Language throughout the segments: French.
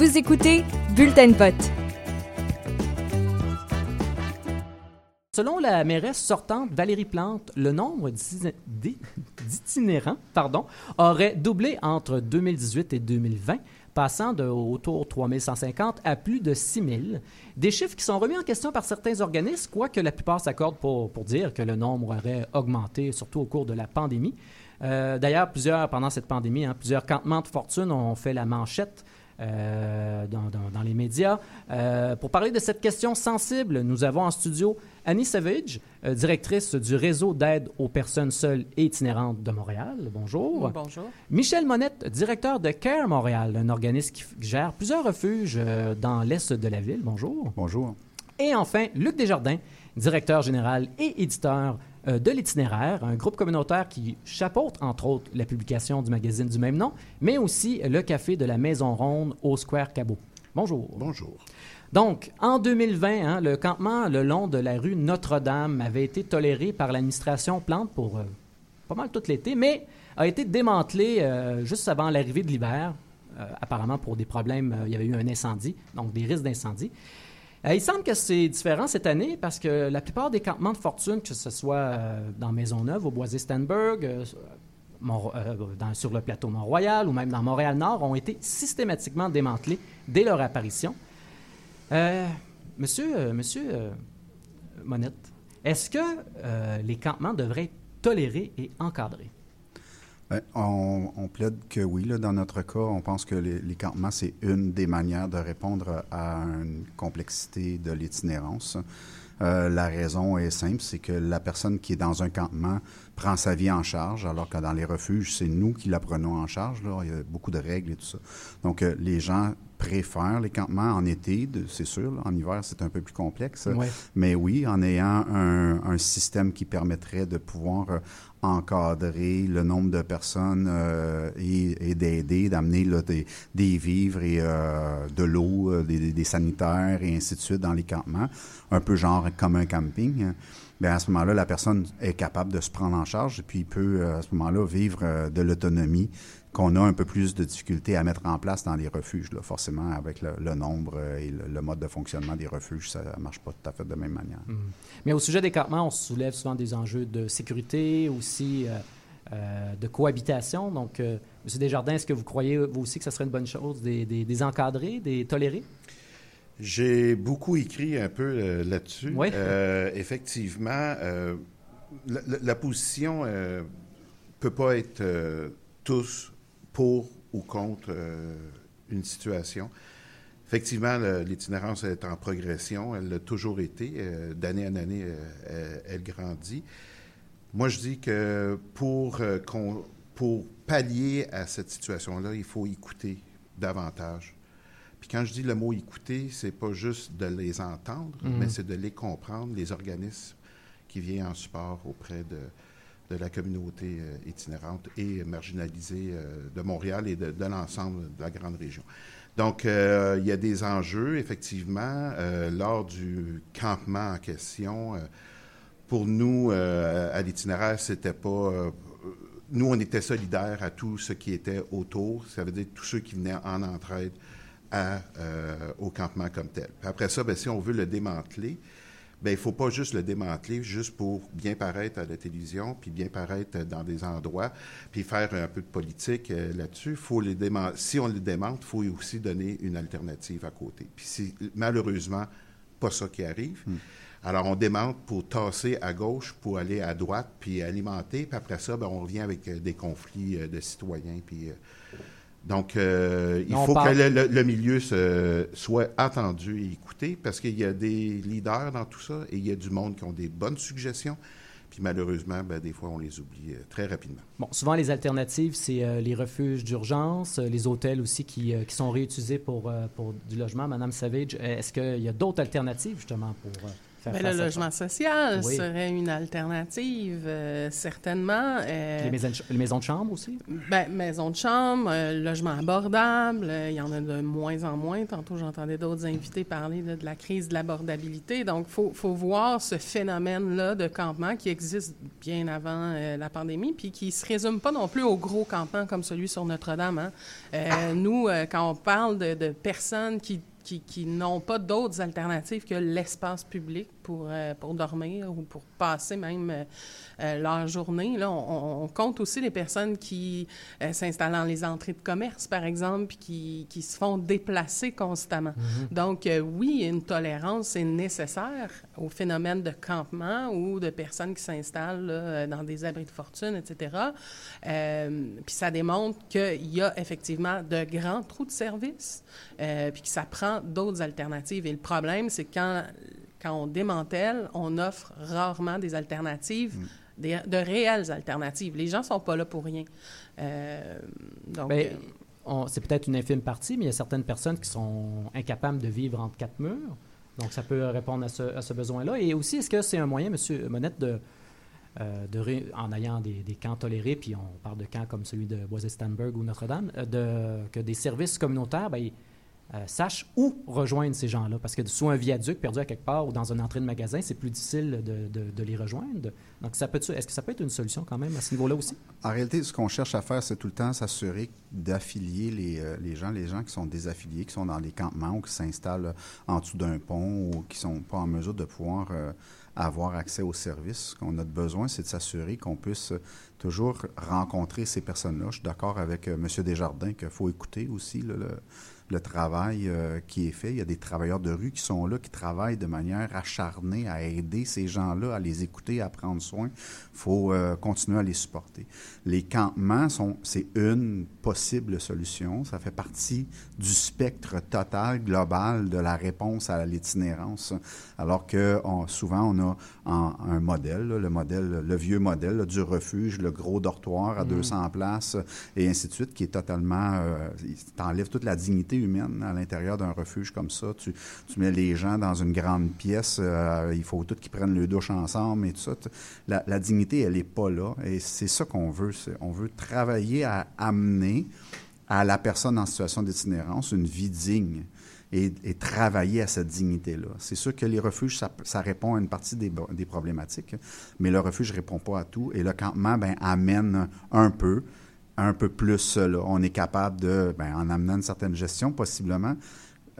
Vous écoutez Bulletin vote. Selon la mairesse sortante Valérie Plante, le nombre d'itinérants pardon, aurait doublé entre 2018 et 2020, passant de autour de 3150 à plus de 6000. Des chiffres qui sont remis en question par certains organismes, quoique la plupart s'accordent pour, pour dire que le nombre aurait augmenté, surtout au cours de la pandémie. Euh, d'ailleurs, plusieurs, pendant cette pandémie, hein, plusieurs campements de fortune ont fait la manchette euh, dans, les médias. Euh, pour parler de cette question sensible, nous avons en studio Annie Savage, directrice du réseau d'aide aux personnes seules et itinérantes de Montréal. Bonjour. Bonjour. Michel Monette, directeur de CARE Montréal, un organisme qui gère plusieurs refuges dans l'est de la ville. Bonjour. Bonjour. Et enfin, Luc Desjardins, directeur général et éditeur euh, de l'itinéraire, un groupe communautaire qui chapeaute, entre autres, la publication du magazine du même nom, mais aussi le café de la Maison Ronde au Square Cabot. Bonjour. Bonjour. Donc, en 2020, hein, le campement le long de la rue Notre-Dame avait été toléré par l'administration Plante pour euh, pas mal tout l'été, mais a été démantelé euh, juste avant l'arrivée de l'hiver, apparemment pour des problèmes, il y avait eu un incendie, donc des risques d'incendie. Euh, il semble que c'est différent cette année parce que la plupart des campements de fortune, que ce soit euh, dans Maisonneuve, au Boisé-Stenberg, euh, sur le plateau Mont-Royal ou même dans Montréal-Nord, ont été systématiquement démantelés dès leur apparition. monsieur monsieur Monette, est-ce que les campements devraient être tolérés et encadrés? Ben, on, plaide que oui. Là, dans notre cas, on pense que les, campements, c'est une des manières de répondre à une complexité de l'itinérance. Euh, la raison est simple, c'est que la personne qui est dans un campement prend sa vie en charge, alors que dans les refuges, c'est nous qui la prenons en charge. Il y a beaucoup de règles et tout ça. Donc, euh, les gens préfèrent les campements en été, c'est sûr. En hiver, c'est un peu plus complexe. Mais oui, en ayant un, un, système qui permettrait de pouvoir euh, encadrer le nombre de personnes euh, et, d'aider, d'amener des, des, vivres et euh, de l'eau, euh, des, des, sanitaires et ainsi de suite dans les campements, un peu genre comme un camping. Bien, à ce moment-là, la personne est capable de se prendre en charge et puis peut, à ce moment-là, vivre de l'autonomie qu'on a un peu plus de difficulté à mettre en place dans les refuges. Forcément, avec le, nombre et le, mode de fonctionnement des refuges, ça ne marche pas tout à fait de la même manière. Mmh. Mais au sujet des campements, on soulève souvent des enjeux de sécurité, aussi euh, euh, de cohabitation. Donc, euh, M. Desjardins, est-ce que vous croyez, vous aussi, que ce serait une bonne chose, des, des, encadrer, des tolérer? J'ai beaucoup écrit un peu là-dessus. Oui. effectivement, la, la, position ne peut pas être tous pour ou contre euh, une situation. Effectivement, l'itinérance est en progression. Elle l'a toujours été. Euh, d'année en année, euh, elle, grandit. Moi, je dis que pour, pour pallier à cette situation-là, il faut écouter davantage. Puis quand je dis le mot écouter, c'est pas juste de les entendre, mm-hmm. mais c'est de les comprendre, les organismes qui viennent en support auprès de, de la communauté euh, itinérante et marginalisée euh, de Montréal et de, l'ensemble de la grande région. Donc, euh, il y a des enjeux, effectivement, lors du campement en question. pour nous, à l'itinéraire, c'était pas nous, on était solidaires à tout ce qui était autour, ça veut dire tous ceux qui venaient en entraide au campement comme tel. après ça, bien, si on veut le démanteler, ben il faut pas juste le démanteler juste pour bien paraître à la télévision, puis bien paraître dans des endroits, puis faire un peu de politique euh, là-dessus. Faut les si on le démente, il faut aussi donner une alternative à côté. Puis c'est malheureusement pas ça qui arrive. Hmm. Alors, on démente pour tasser à gauche, pour aller à droite, puis alimenter. Puis après ça, ben, on revient avec euh, des conflits euh, de citoyens, puis donc, euh, il faut que le, milieu soit attendu et écouté parce qu'il y a des leaders dans tout ça et il y a du monde qui ont des bonnes suggestions. Puis malheureusement, ben, des fois, on les oublie euh, très rapidement. Bon, souvent, les alternatives, c'est euh, les refuges d'urgence, les hôtels aussi qui, qui sont réutilisés pour, pour du logement. Madame Savage, est-ce qu'il y a d'autres alternatives, justement, pour... le logement social Oui. serait une alternative, euh, certainement. Euh, Les maisons, de ch- les maisons de chambre aussi? ben, maison de chambre, euh, logement abordable, euh, il y en a de moins en moins. Tantôt, j'entendais d'autres invités parler de la crise de l'abordabilité. Donc, il faut, faut voir ce phénomène-là de campement qui existe bien avant la pandémie, puis qui se résume pas non plus au gros campement comme celui sur Notre-Dame. hein. Nous, quand on parle de, de personnes qui qui, n'ont pas d'autres alternatives que l'espace public pour, euh, pour dormir ou pour passer même euh, euh, leur journée. Là, on, on compte aussi les personnes qui euh, s'installent dans les entrées de commerce, par exemple, puis qui, qui se font déplacer constamment. Donc, euh, oui, une tolérance est nécessaire au phénomène de campement ou de personnes qui s'installent dans des abris de fortune, etc. Puis ça démontre qu'il y a effectivement de grands trous de service, puis que ça prend d'autres alternatives. Et le problème, c'est quand, quand on démantèle, on offre rarement des alternatives, des- de réelles alternatives. Les gens ne sont pas là pour rien. Euh, donc, Ben, euh, on- c'est peut-être une infime partie, mais il y a certaines personnes qui sont incapables de vivre entre quatre murs. Donc, ça peut répondre à ce, à ce besoin-là. Et aussi, est-ce que c'est un moyen, M. Monette, de, euh, de ré- en ayant des, des camps tolérés, puis on parle de camps comme celui de Boisé-Stanberg ou Notre-Dame, de, que des services communautaires ils, euh, sachent où rejoindre ces gens-là? Parce que sous un viaduc perdu à quelque part ou dans une entrée de magasin, c'est plus difficile de, les rejoindre. Donc, ça peut est-ce que ça peut être une solution quand même à ce niveau-là aussi? En réalité, ce qu'on cherche à faire, c'est tout le temps s'assurer d'affilier les, euh, les gens, les gens qui sont désaffiliés, qui sont dans des campements ou qui s'installent en dessous d'un pont ou qui sont pas en mesure de pouvoir euh, avoir accès aux services. Ce qu'on a besoin, c'est de s'assurer qu'on puisse euh, toujours rencontrer ces personnes-là. Je suis d'accord avec euh, M. Desjardins qu'il faut écouter aussi le, le travail euh, qui est fait. Il y a des travailleurs de rue qui sont là, qui travaillent de manière acharnée à aider ces gens-là, à les écouter, à prendre soin. Il faut euh, continuer à les supporter. Les campements, sont, c'est une possible solution. Ça fait partie du spectre total, global de la réponse à l'itinérance. Alors que on- souvent, on a en- un modèle, là, le modèle, le vieux modèle là, du refuge, le gros dortoir à 200 places et ainsi de suite, qui est totalement... Euh, t'enlève toute la dignité humaine à l'intérieur d'un refuge comme ça. Tu, mets les gens dans une grande pièce, euh, il faut tous qu'ils prennent le douche ensemble et tout ça. La, dignité, elle n'est pas là. Et c'est ça qu'on veut. On veut travailler à amener à la personne en situation d'itinérance une vie digne et, travailler à cette dignité-là. C'est sûr que les refuges, ça, répond à une partie des, des problématiques, mais le refuge ne répond pas à tout. Et le campement ben, amène un peu, un peu plus cela. On est capable de, ben, en amenant une certaine gestion possiblement,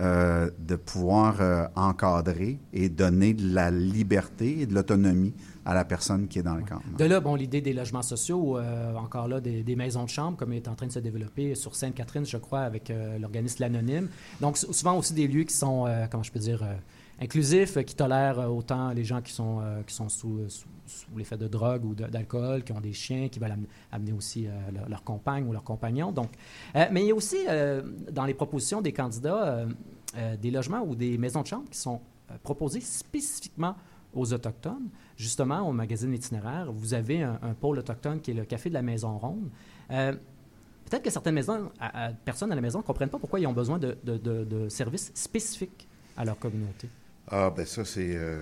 euh, de pouvoir euh, encadrer et donner de la liberté et de l'autonomie à la personne qui est dans le campement. De là, bon, l'idée des logements sociaux, euh, encore là, des, des maisons de chambre, comme est en train de se développer sur Sainte-Catherine, je crois, avec euh, l'organisme L'Anonyme. Donc, sou- souvent aussi des lieux qui sont, euh, comment je peux dire, inclusifs, euh, qui tolèrent euh, autant les gens qui sont, euh, qui sont sous, sous, l'effet de drogue ou d'alcool, qui ont des chiens, qui veulent am- amener aussi leur, leur compagne ou leur compagnon. Donc, mais il y a aussi, dans les propositions des candidats, des logements ou des maisons de chambre qui sont proposés spécifiquement aux Autochtones. Justement, au magazine Itinéraire, vous avez un, pôle autochtone qui est le Café de la Maison Ronde. Peut-être que certaines personnes à la maison ne comprennent pas pourquoi ils ont besoin de- de- de services spécifiques à leur communauté. Ah, ben ça, c'est. euh,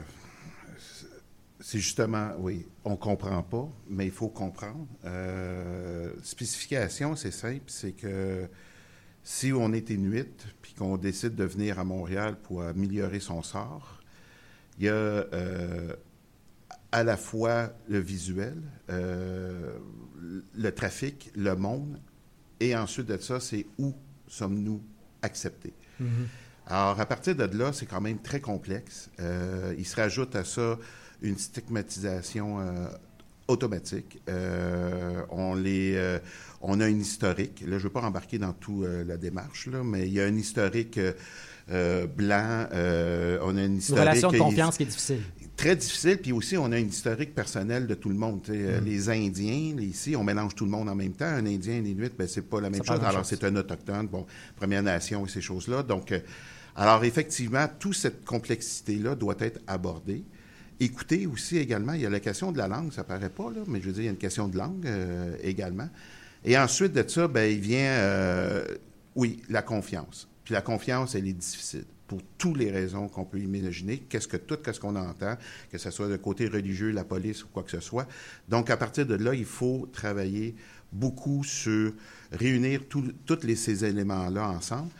justement, oui, on comprend pas, mais il faut comprendre. Euh, spécification, c'est simple, c'est que si on est inuit puis qu'on décide de venir à Montréal pour améliorer son sort, il y a euh, à la fois le visuel, euh, le trafic, le monde, et ensuite de ça, c'est où sommes-nous acceptés. Alors, à partir de là, c'est quand même très complexe. Euh, il se rajoute à ça une stigmatisation euh, automatique. Euh, on, les, on a une historique. Là, je ne veux pas embarquer dans toute la démarche, là, mais il y a un historique blanc. on a une relation de confiance qui est difficile. Très difficile, puis aussi on a une historique personnelle de tout le monde. euh, Les Indiens, ici, on mélange tout le monde en même temps. Un Indien, un Inuit, ben, c'est pas la même chose. même Alors c'est un autochtone, bon, Première Nation et ces choses-là. Donc, alors effectivement, toute cette complexité-là doit être abordée. Écoutez aussi également, il y a la question de la langue, ça paraît pas là, mais je veux dire, il y a une question de langue euh, également. Et ensuite de ça, ben, il vient, euh, oui, la confiance. Puis la confiance, elle est difficile. pour toutes les raisons qu'on peut imaginer, qu'est-ce que tout, qu'est-ce qu'on entend, que ce soit de côté religieux, la police ou quoi que ce soit. Donc, à partir de là, il faut travailler beaucoup sur réunir tous ces éléments-là ensemble.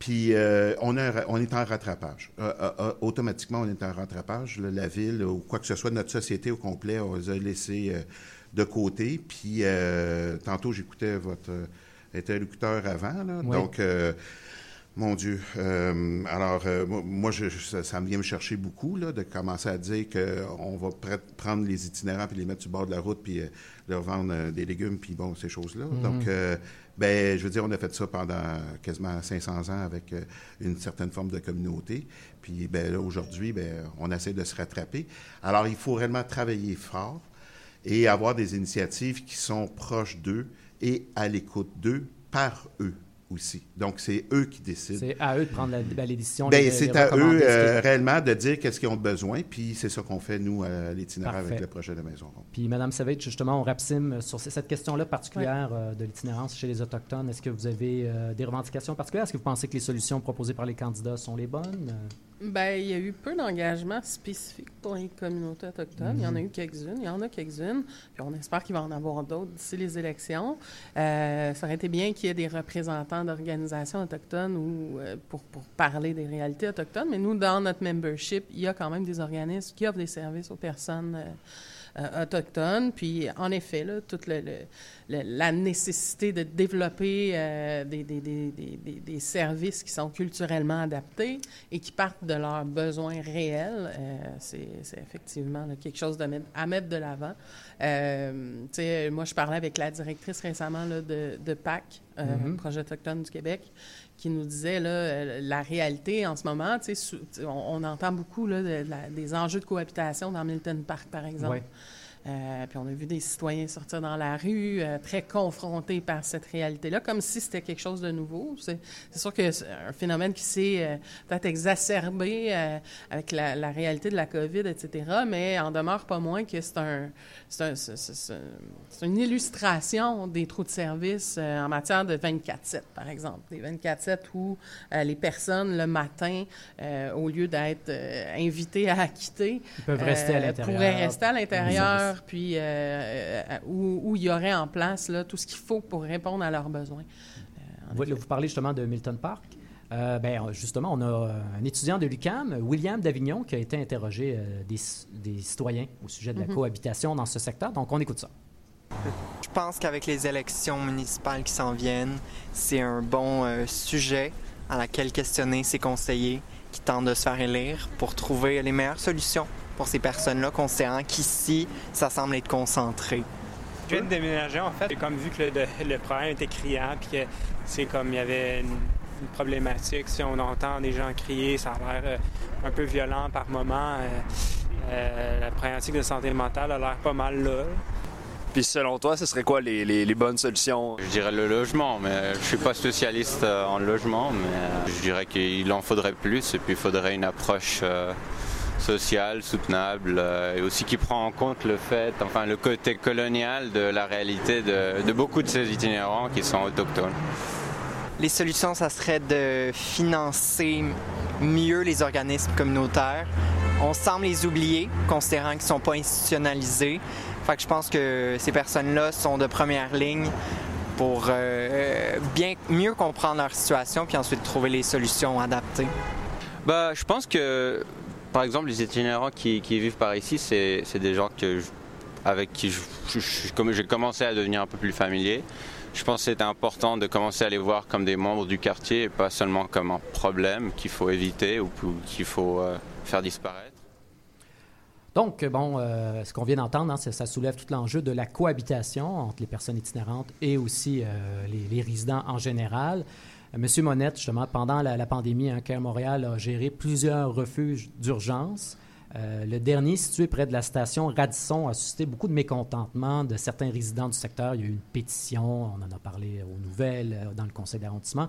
Puis euh, on, on, est en rattrapage. Euh, euh, automatiquement, on est en rattrapage. la ville ou quoi que ce soit, notre société au complet, on les a laissés de côté. Puis tantôt, j'écoutais votre interlocuteur avant. Donc, mon Dieu. alors, moi, je, ça, me vient me chercher beaucoup là, de commencer à dire qu'on va prendre les itinérants puis les mettre sur le bord de la route puis leur vendre des légumes puis bon, ces choses-là. Mm-hmm. Donc, ben, je veux dire, on a fait ça pendant quasiment 500 ans avec euh, une certaine forme de communauté. Puis, ben, aujourd'hui, ben, on essaie de se rattraper. Alors, il faut réellement travailler fort et avoir des initiatives qui sont proches d'eux et à l'écoute d'eux par eux aussi. Donc, c'est eux qui décident. C'est à eux de prendre la, ben, les décisions. Bien, c'est à eux euh, réellement de dire qu'est-ce qu'ils ont besoin, puis c'est ça qu'on fait, nous, à l'itinéraire avec le projet de Maison Ronde. Puis, Mme Savage, justement, on rapsime sur cette question-là particulière euh, de l'itinérance chez les Autochtones. Est-ce que vous avez euh, des revendications particulières? Est-ce que vous pensez que les solutions proposées par les candidats sont les bonnes? Bien, il y a eu peu d'engagement spécifique pour les communautés autochtones. Il y en a mhm. eu quelques-unes. Il y en a quelques-unes. Puis on espère qu'il va en avoir d'autres d'ici les élections. ça aurait été bien qu'il y ait des représentants d'organisations autochtones ou euh, pour, pour, parler des réalités autochtones. Mais nous, dans notre membership, il y a quand même des organismes qui offrent des services aux personnes euh, euh, autochtones. Puis, en effet, là, toute le, la nécessité de développer des, des, des, des, services qui sont culturellement adaptés et qui partent de leurs besoins réels, c'est effectivement quelque chose de à mettre de l'avant. moi, je parlais avec la directrice récemment là, de, de PAC, mm-hmm. Projet autochtone du Québec, qui nous disait euh, la réalité en ce moment. On, on entend beaucoup là, des enjeux de cohabitation dans Milton Park, par exemple. Euh, puis on a vu des citoyens sortir dans la rue, euh, très confrontés par cette réalité-là, comme si c'était quelque chose de nouveau. C'est sûr que c'est un phénomène qui s'est euh, peut-être exacerbé avec la, réalité de la COVID, etc., mais en demeure pas moins que c'est un, un une illustration des trous de service en matière de 24-7, par exemple. Des 24-7 où les personnes, le matin, au lieu d'être invitées à quitter, Ils peuvent rester à pourraient rester à l'intérieur puis euh, euh, où, il y aurait en place là, tout ce qu'il faut pour répondre à leurs besoins. Euh, vous, vous, parlez justement de Milton Park. ben, justement, on a un étudiant de l'UCAM, William Davignon, qui a été interrogé des, citoyens au sujet de la mhm. cohabitation dans ce secteur. Donc, on écoute ça. Je pense qu'avec les élections municipales qui s'en viennent, c'est un bon sujet à laquelle questionner ces conseillers qui tentent de se faire élire pour trouver les meilleures solutions pour ces personnes-là, considérant qu'ici, ça semble être concentré. Je viens de déménager, en fait. J'ai comme vu que le, problème était criant, puis que c'est comme il y avait une, problématique. Si on entend des gens crier, ça a l'air euh, un peu violent par moment. Euh, euh, la problématique de santé mentale a l'air pas mal là. Puis selon toi, ce serait quoi les, bonnes solutions? Je dirais le logement, mais je suis pas spécialiste en logement, mais je dirais qu'il en faudrait plus et puis il faudrait une approche social, soutenable euh, et aussi qui prend en compte le fait, enfin le côté colonial de la réalité de, beaucoup de ces itinérants qui sont autochtones. Les solutions, ça serait de financer mieux les organismes communautaires. On semble les oublier, considérant qu'ils ne sont pas institutionnalisés. Fait que je pense que ces personnes-là sont de première ligne pour euh, bien mieux comprendre leur situation puis ensuite trouver les solutions adaptées. Bah, je pense que par exemple, les itinérants qui, vivent par ici, c'est des gens avec qui j'ai commencé à devenir un peu plus familier. Je pense que c'est important de commencer à les voir comme des membres du quartier et pas seulement comme un problème qu'il faut éviter ou qu'il faut euh, faire disparaître. Donc, bon, euh, ce qu'on vient d'entendre, hein, ça, soulève tout l'enjeu de la cohabitation entre les personnes itinérantes et aussi euh, les, résidents en général. Monsieur Monette, justement, pendant la, pandémie, hein, Care Montréal a géré plusieurs refuges d'urgence. Euh, le dernier, situé près de la station Radisson, a suscité beaucoup de mécontentement de certains résidents du secteur. Il y a eu une pétition, on en a parlé aux nouvelles, euh, dans le conseil d'arrondissement.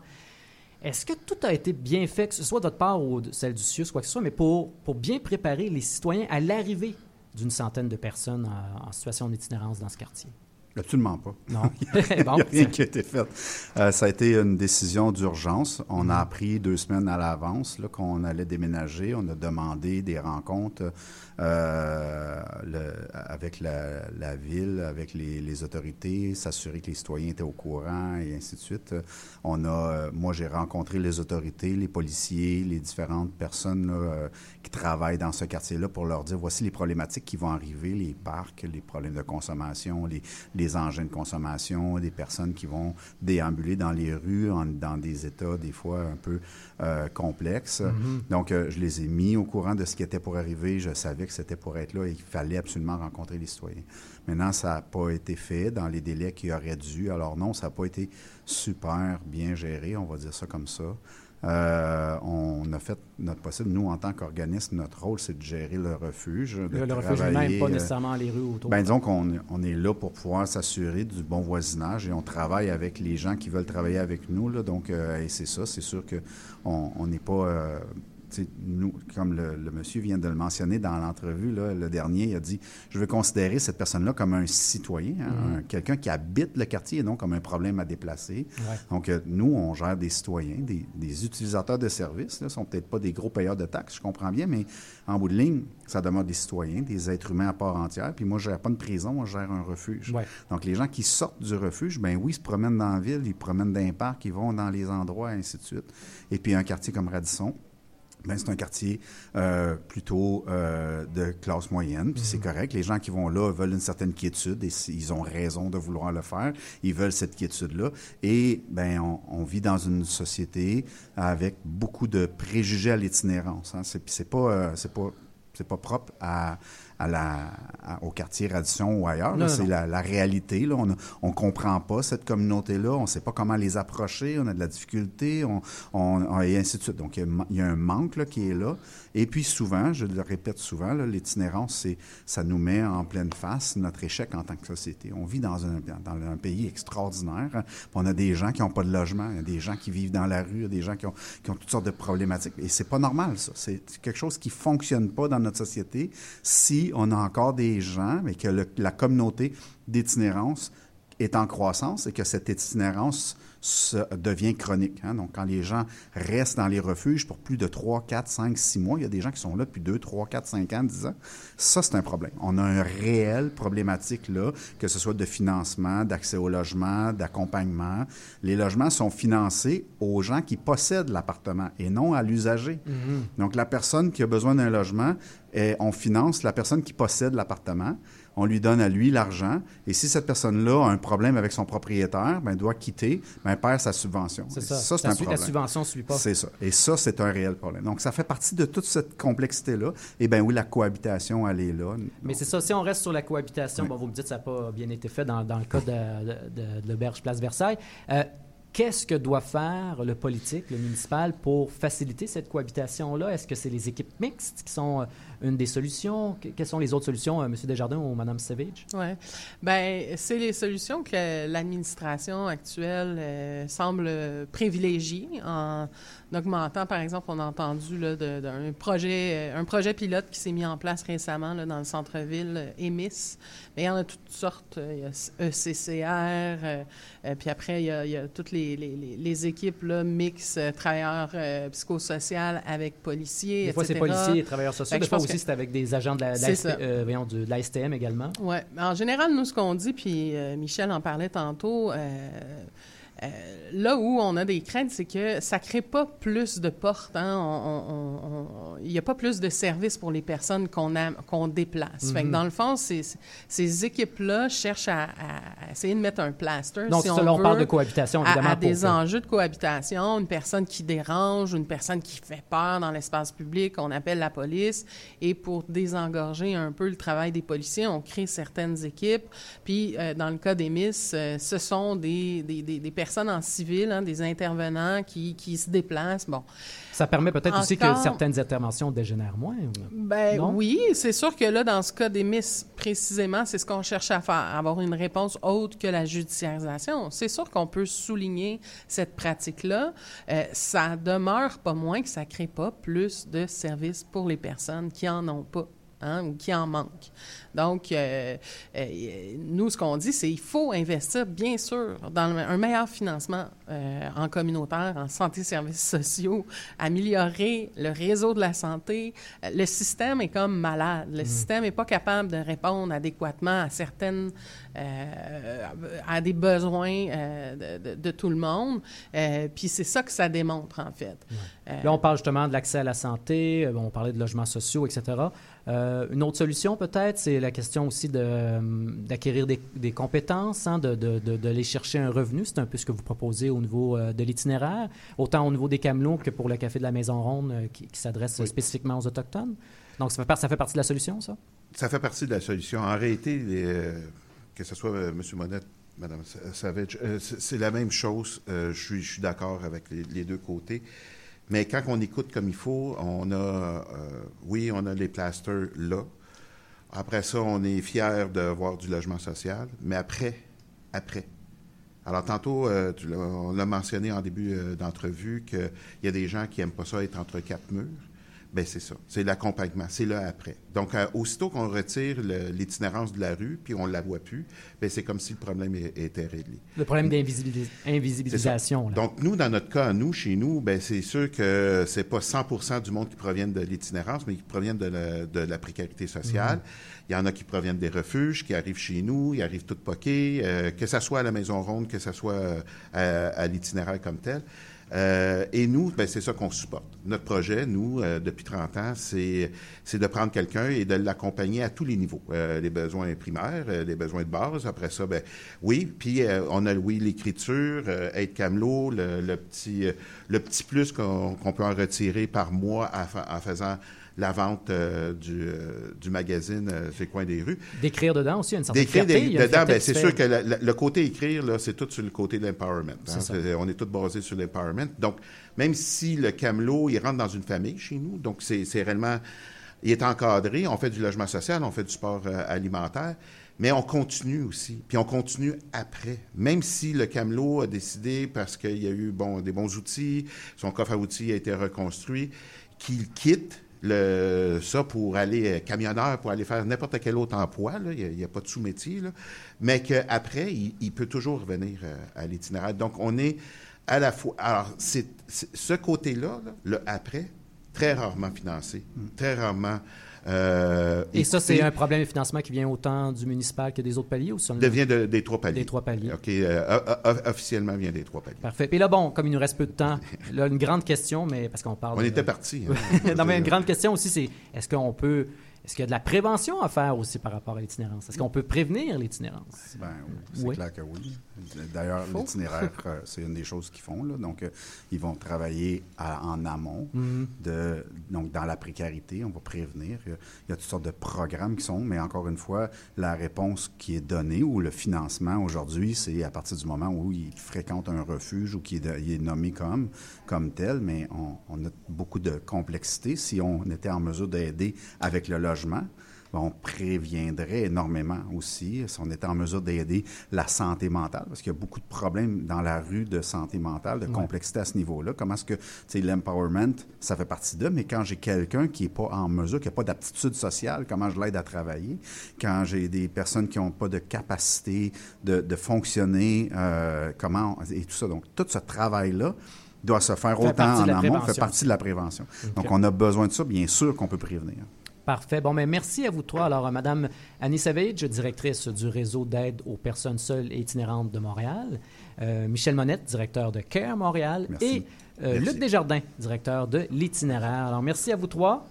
Est-ce que tout a été bien fait, que ce soit de votre part ou de celle du CIUS, quoi que ce soit, mais pour bien préparer les citoyens à l'arrivée d'une centaine de personnes en, situation d'itinérance dans ce quartier? Absolument pas. Non. Il n'y a Bon. rien qui a été fait. Euh, ça a été une décision d'urgence. On a appris deux semaines à l'avance qu'on allait déménager. On a demandé des rencontres euh, le- avec la, la ville, avec les, les autorités, s'assurer que les citoyens étaient au courant et ainsi de suite. On a, euh, moi, j'ai rencontré les autorités, les policiers, les différentes personnes là, qui travaillent dans ce quartier-là pour leur dire voici les problématiques qui vont arriver, les parcs, les problèmes de consommation, les, les engins de consommation, des personnes qui vont déambuler dans les rues en- dans des états des fois un peu euh, complexes. Donc, euh, je les ai mis au courant de ce qui était pour arriver. Je savais que c'était pour être là et qu'il fallait absolument rencontrer les citoyens. Maintenant, ça n'a pas été fait dans les délais qui auraient dû. Alors non, ça n'a pas été super bien géré, on va dire ça comme ça. Euh, on a fait notre possible. Nous, en tant qu'organisme, notre rôle, c'est de gérer le refuge. de Le, le refuge travailler, pas euh, nécessairement les rues autour. ben, disons qu'on on est là pour pouvoir s'assurer du bon voisinage et on travaille avec les gens qui veulent travailler avec nous. Là, donc, euh, et c'est ça, c'est sûr qu'on on n'est pas. Nous, comme le, le monsieur vient de le mentionner dans l'entrevue, là, le dernier, il a dit Je veux considérer cette personne-là comme un citoyen, hein, un- quelqu'un qui habite le quartier et non comme un problème à déplacer. Ouais. Donc, euh, nous, on gère des citoyens, des, des utilisateurs de services. Là, sont peut-être pas des gros payeurs de taxes, je comprends bien, mais en bout de ligne, ça demeure des citoyens, des êtres humains à part entière. Puis moi, je gère pas une prison, moi, je gère un refuge. Ouais. Donc, les gens qui sortent du refuge, ben oui, ils se promènent dans la ville, ils promènent dans les parcs, ils vont dans les endroits, et ainsi de suite. Et puis, un quartier comme Radisson, ben, c'est un quartier euh, plutôt euh, de classe moyenne, puis c'est correct. Les gens qui vont là veulent une certaine quiétude et ils ont raison de vouloir le faire. Ils veulent cette quiétude-là. Et ben, on, on vit dans une société avec beaucoup de préjugés à l'itinérance. Hein. C'est, pas, euh, c'est pas, c'est pas propre à, à la, à- au quartier Radisson ou ailleurs. C'est la, la réalité. Là. On ne comprend pas cette communauté-là. On ne sait pas comment les approcher. On a de la difficulté. On, on- on- et ainsi de suite. Donc, il y a, un ma- il y a un manque là, qui est là. Et puis, souvent, je le répète souvent, l'itinérance, c'est, ça nous met en pleine face notre échec en tant que société. On vit dans un, dans un pays extraordinaire. hein. On a des gens qui n'ont pas de logement. Il y a des gens qui vivent dans la rue. Il y a des gens qui ont, qui ont toutes sortes de problématiques. Et c'est pas normal, ça. C'est quelque chose qui fonctionne pas dans notre société si on a encore des gens, mais que la communauté d'itinérance est en croissance et que cette itinérance se- devient chronique. hein. Donc, quand les gens restent dans les refuges pour plus de 3, 4, 5, 6 mois, il y a des gens qui sont là depuis 2, 3, 4, 5 ans, 10 ans. Ça, c'est un problème. On a un réel problématique là, que ce soit de financement, d'accès au logement, d'accompagnement. Les logements sont financés aux gens qui possèdent l'appartement et non à l'usager. Donc, la personne qui a besoin d'un logement, eh, on finance la personne qui possède l'appartement. On lui donne à lui l'argent. Et si cette personne-là a un problème avec son propriétaire, ben, doit quitter, ben, perd sa subvention. c'est ça. Ça, c'est un su- la problème. subvention ne suit pas. C'est ça. Et ça, c'est un réel problème. Donc, ça fait partie de toute cette complexité-là. Et bien oui, la cohabitation, elle est là. Mais c'est ça, si on reste sur la cohabitation, Oui. bon, vous me dites que ça n'a pas bien été fait dans, dans le cas de, de, de l'auberge Place Versailles. Euh, Qu'est-ce que doit faire le politique, le municipal, pour faciliter cette cohabitation-là? Est-ce que c'est les équipes mixtes qui sont euh, une des solutions? Que- Quelles sont les autres solutions, euh, M. Desjardins ou Mme Savage? Oui. Ben, c'est les solutions que l'administration actuelle euh, semble privilégier en augmentant, par exemple, on a entendu là, de- d'un projet, euh, un projet pilote qui s'est mis en place récemment là, dans le centre-ville, EMIS. Mais il y en a toutes sortes. Il y a ECCR, euh, euh, puis après, il y a, il y a toutes les, les- les- les équipes là, mix travailleurs psychosociales avec policiers, Des fois, c'est policiers et travailleurs sociaux. Des fois aussi, c'est avec des agents de la, de la C'est ST ça. euh, voyons, de, de la STM également. Oui. En général, nous, ce qu'on dit, puis euh, Michel en parlait tantôt, euh, là où on a des craintes, c'est que ça ne crée pas plus de portes. hein. Il n'y a pas plus de services pour les personnes qu'on a- qu'on déplace. Fait que Mhm. dans le fond, ces, ces équipes-là cherchent à, à essayer de mettre un plaster. Donc, si on là, on parle de cohabitation, à, évidemment. à pour des enjeux de cohabitation, une personne qui dérange, une personne qui fait peur dans l'espace public, on appelle la police. Et pour désengorger un peu le travail des policiers, on crée certaines équipes. Puis, euh, dans le cas des Miss, euh, ce sont des, des, des- des personnes en civil, hein, des intervenants qui, qui se déplacent. Bon. Ça permet peut-être aussi que certaines interventions dégénèrent moins. Ben Non? oui, c'est sûr que là, dans ce cas des Miss, précisément, c'est ce qu'on cherche à faire, avoir une réponse autre que la judiciarisation. C'est sûr qu'on peut souligner cette pratique-là. Euh, ça demeure pas moins que ça crée pas plus de services pour les personnes qui en ont pas. Hein, ou qui en manque. Donc, euh, euh, nous, ce qu'on dit, c'est qu'il faut investir, bien sûr, dans un meilleur financement euh, en communautaire, en santé, services sociaux, améliorer le réseau de la santé. Le système est comme malade. Le système n'est pas capable de répondre adéquatement à certaines, à des besoins de, de, tout le monde. puis c'est ça que ça démontre, en fait. Là, on parle justement de l'accès à la santé, on parlait de logements sociaux, etc. Euh, une autre solution, peut-être, c'est la question aussi euh, d'acquérir des, des, compétences, hein, de, de, de, chercher un revenu. C'est un peu ce que vous proposez au niveau euh, de l'itinéraire, autant au niveau des camelots que pour le Café de la Maison Ronde qui, s'adresse spécifiquement aux Autochtones. Donc, ça fait, ça fait, partie de la solution, ça? Ça fait partie de la solution. En réalité, que ce soit M. Monette, Mme Savage, c'est la même chose. je suis, je suis d'accord avec les, les deux côtés. Mais quand on écoute comme il faut, on a, euh, oui, on a les plasters là. Après ça, on est fier de voir du logement social. Mais après, après. Alors, tantôt, euh, on l'a mentionné en début euh, d'entrevue qu'il y a des gens qui n'aiment pas ça être entre quatre murs. Ben c'est ça. C'est l'accompagnement. C'est là après. Donc, euh, aussitôt qu'on retire l'itinérance de la rue, puis on ne la voit plus, ben c'est comme si le problème était réglé. Le problème d'invisibilisation. Donc, nous, dans notre cas, nous, chez nous, ben c'est sûr que c'est pas 100 du monde qui proviennent de l'itinérance, mais qui proviennent de la, de la précarité sociale. Mm-hmm. Il y en a qui proviennent des refuges, qui arrivent chez nous, ils arrivent tout poqués, euh, que ce soit à la Maison Ronde, que ce soit euh, à l'itinéraire comme tel. Euh, et nous, ben, c'est ça qu'on supporte. Notre projet, nous, euh, depuis 30 ans, c'est, de prendre quelqu'un et de l'accompagner à tous les niveaux. Euh, les besoins primaires, les besoins de base. Après ça, ben, oui, puis on a, oui, l'écriture, être camelot, le, petit, le petit plus qu'on, peut en retirer par mois en faisant la vente euh, du, euh, du, magazine euh, C'est coin des rues. D'écrire dedans aussi, une certaine D'écrire dedans, ben, c'est sûr que le côté écrire, là, c'est tout sur le côté de l'empowerment. Hein. On est tout basé sur l'empowerment. Donc, même si le camelot, il rentre dans une famille chez nous, donc c'est réellement... Il est encadré, on fait du logement social, on fait du sport alimentaire, mais on continue aussi. Puis on continue après. Même si le camelot a décidé, parce qu'il y a eu bon, des bons outils, son coffre à outils a été reconstruit, qu'il quitte le, ça pour aller euh, camionneur, pour aller faire n'importe quel autre emploi, il n'y a, pas de sous-métier, mais qu'après, il, il, peut toujours revenir euh, à l'itinéraire. Donc, on est à la fois... Alors, c'est, ce côté-là, le après, très rarement financé, mm. très rarement euh, et, ça, c'est un problème de financement qui vient autant du municipal que des autres paliers ou seulement? vient des trois paliers. Des trois paliers. OK. Euh, officiellement, vient des trois paliers. Parfait. Et là, bon, comme il nous reste peu de temps, là, une grande question, mais parce qu'on parle. On était parti. Hein. non, mais une grande question aussi, c'est est-ce qu'on peut est-ce qu'il y a de la prévention à faire aussi par rapport à l'itinérance? Est-ce qu'on peut prévenir l'itinérance? Bien, c'est clair que oui. D'ailleurs, l'itinéraire, euh, c'est une des choses qu'ils font. Là. Donc, euh, ils vont travailler en amont, de, donc dans la précarité, on va prévenir. Il y, a, toutes sortes de programmes qui sont, mais encore une fois, la réponse qui est donnée ou le financement aujourd'hui, c'est à partir du moment où il fréquente un refuge ou qu'il est, nommé comme, comme tel, mais on, on, a beaucoup de complexité. Si on était en mesure d'aider avec le logement, on préviendrait énormément aussi si on était en mesure d'aider la santé mentale, parce qu'il y a beaucoup de problèmes dans la rue de santé mentale, de complexité à ce niveau-là. Comment est-ce que, tu sais, l'empowerment, ça fait partie d'eux, mais quand j'ai quelqu'un qui n'est pas en mesure, qui n'a pas d'aptitude sociale, comment je l'aide à travailler? Quand j'ai des personnes qui n'ont pas de capacité de, fonctionner, euh, comment, et tout ça. Donc, tout ce travail-là, doit se faire autant en amont, fait partie de la prévention. Donc, on a besoin de ça, bien sûr qu'on peut prévenir. Parfait. Bon, mais merci à vous trois. Alors, euh, Madame Annie Savage, directrice du réseau d'aide aux personnes seules et itinérantes de Montréal. Euh, Michel Monette, directeur de CARE Montréal. Et euh, Luc Desjardins, directeur de l'itinéraire. Alors, merci à vous trois.